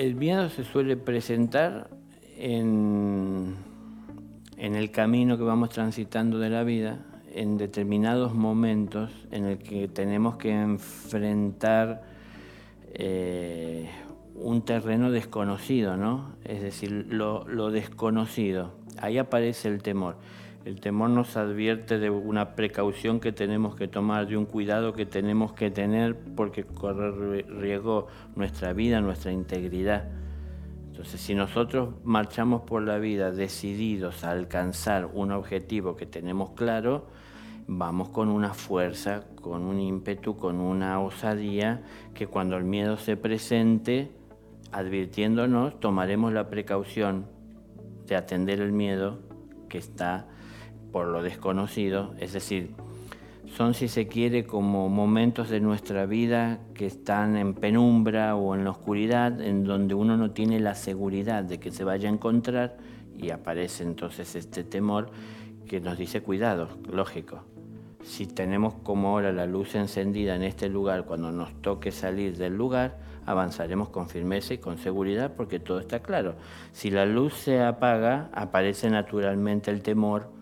El miedo se suele presentar en, en el camino que vamos transitando de la vida, en determinados momentos en el que tenemos que enfrentar eh, un terreno desconocido, ¿no? Es decir, lo, lo, desconocido. Ahí aparece el temor. El temor nos advierte de una precaución que tenemos que tomar, de un cuidado que tenemos que tener porque corre riesgo nuestra vida, nuestra integridad. Entonces, si nosotros marchamos por la vida decididos a alcanzar un objetivo que tenemos claro, vamos con una fuerza, con un ímpetu, con una osadía, que cuando el miedo se presente, advirtiéndonos, tomaremos la precaución de atender el miedo que está por lo desconocido, es decir, son si se quiere como momentos de nuestra vida que están en penumbra o en la oscuridad, en donde uno no tiene la seguridad de que se vaya a encontrar y aparece entonces este temor que nos dice cuidado, lógico, si tenemos como ahora la luz encendida en este lugar, cuando nos toque salir del lugar, avanzaremos con firmeza y con seguridad porque todo está claro. Si la luz se apaga, aparece naturalmente el temor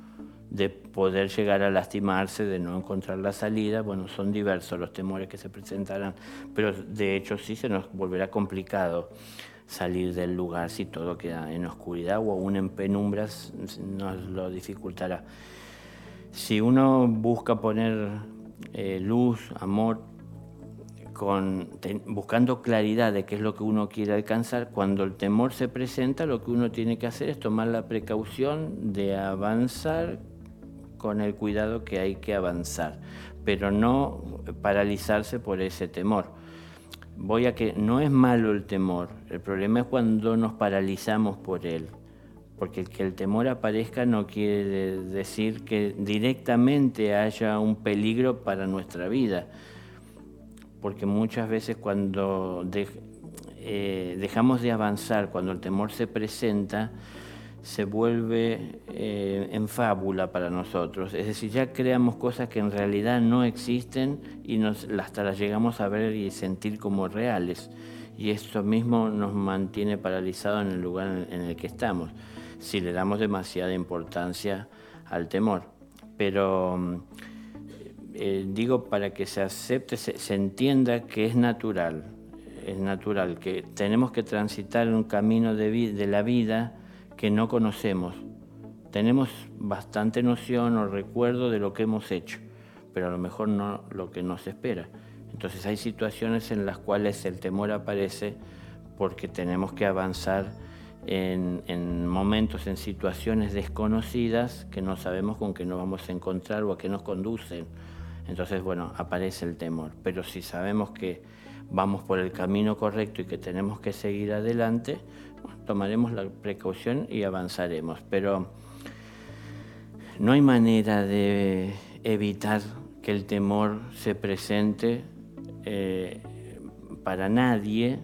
de poder llegar a lastimarse, de no encontrar la salida. Bueno, son diversos los temores que se presentarán, pero de hecho sí se nos volverá complicado salir del lugar si todo queda en oscuridad o aún en penumbras nos lo dificultará si uno busca poner eh, luz, amor, con, buscando claridad de qué es lo que uno quiere alcanzar, cuando el temor se presenta, lo que uno tiene que hacer es tomar la precaución de avanzar con el cuidado que hay que avanzar, pero no paralizarse por ese temor. Voy a que no es malo el temor, el problema es cuando nos paralizamos por él porque que el temor aparezca no quiere decir que directamente haya un peligro para nuestra vida, porque muchas veces cuando eh, dejamos de avanzar, cuando el temor se presenta, se vuelve eh, en fábula para nosotros, es decir, ya creamos cosas que en realidad no existen y nos, hasta las llegamos a ver y sentir como reales, y esto mismo nos mantiene paralizados en el lugar en el que estamos si le damos demasiada importancia al temor. Pero mm, eh, digo para que se acepte, se, entienda que es natural, es natural, que tenemos que transitar un camino de, de la vida que no conocemos. Tenemos bastante noción o recuerdo de lo que hemos hecho, pero a lo mejor no lo que nos espera. Entonces hay situaciones en las cuales el temor aparece porque tenemos que avanzar en, momentos, en situaciones desconocidas que no sabemos con qué nos vamos a encontrar o a qué nos conducen. Entonces, bueno, aparece el temor. Pero si sabemos que vamos por el camino correcto y que tenemos que seguir adelante, tomaremos la precaución y avanzaremos. Pero no hay manera de evitar que el temor se presente eh, para nadie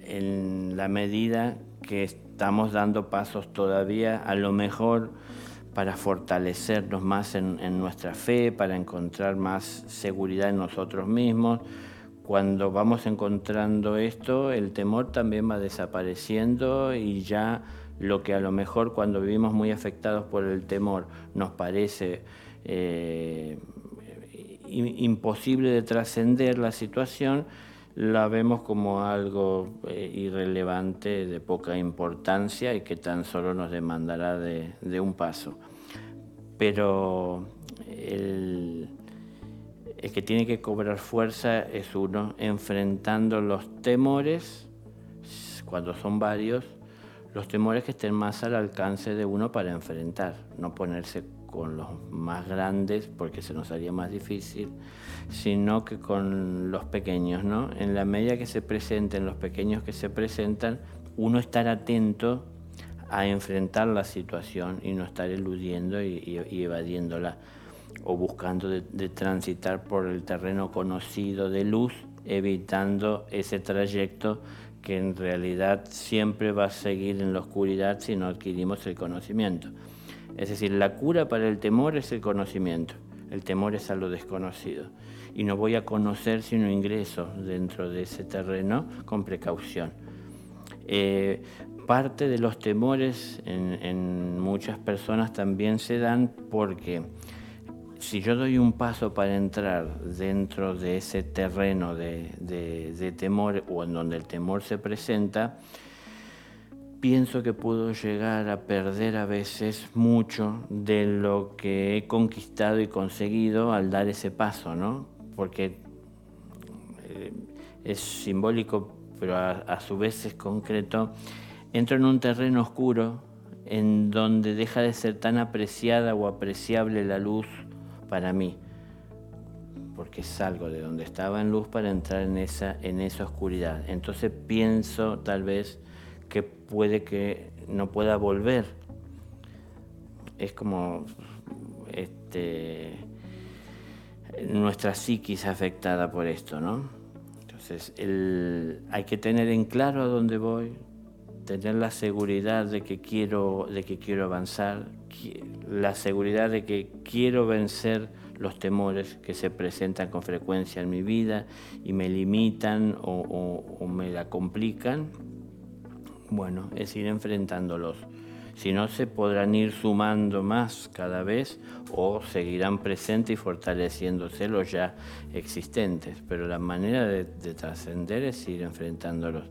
en la medida que estamos dando pasos todavía, a lo mejor para fortalecernos más en, nuestra fe, para encontrar más seguridad en nosotros mismos. Cuando vamos encontrando esto, el temor también va desapareciendo y ya lo que a lo mejor cuando vivimos muy afectados por el temor nos parece eh, imposible de trascender la situación, la vemos como algo eh, irrelevante, de poca importancia y que tan solo nos demandará de, un paso. Pero el, que tiene que cobrar fuerza es uno, enfrentando los temores, cuando son varios, los temores que estén más al alcance de uno para enfrentar, no ponerse con los más grandes porque se nos haría más difícil, sino que con los pequeños, ¿no? En la medida que se presenten los pequeños que se presentan, uno estar atento a enfrentar la situación y no estar eludiendo y, evadiéndola o buscando de, transitar por el terreno conocido de luz, evitando ese trayecto que en realidad siempre va a seguir en la oscuridad si no adquirimos el conocimiento. Es decir, la cura para el temor es el conocimiento. El temor es a lo desconocido. Y no voy a conocer si no ingreso dentro de ese terreno con precaución. Eh, parte de los temores en, muchas personas también se dan porque si yo doy un paso para entrar dentro de ese terreno de, temor o en donde el temor se presenta, pienso que puedo llegar a perder a veces mucho de lo que he conquistado y conseguido al dar ese paso, ¿no? Porque eh, es simbólico, pero a su vez es concreto entro en un terreno oscuro en donde deja de ser tan apreciada o apreciable la luz para mí, porque salgo de donde estaba en luz para entrar en esa, en esa oscuridad. Entonces pienso tal vez que puede que no pueda volver. Es como este, nuestra psiquis afectada por esto, ¿no? Entonces hay que tener en claro a dónde voy, tener la seguridad de que quiero, de que quiero avanzar, la seguridad de que quiero vencer los temores que se presentan con frecuencia en mi vida y me limitan o, me la complican, bueno, es ir enfrentándolos. Si no, se podrán ir sumando más cada vez o seguirán presentes y fortaleciéndose los ya existentes. Pero la manera de, de trascender es ir enfrentándolos.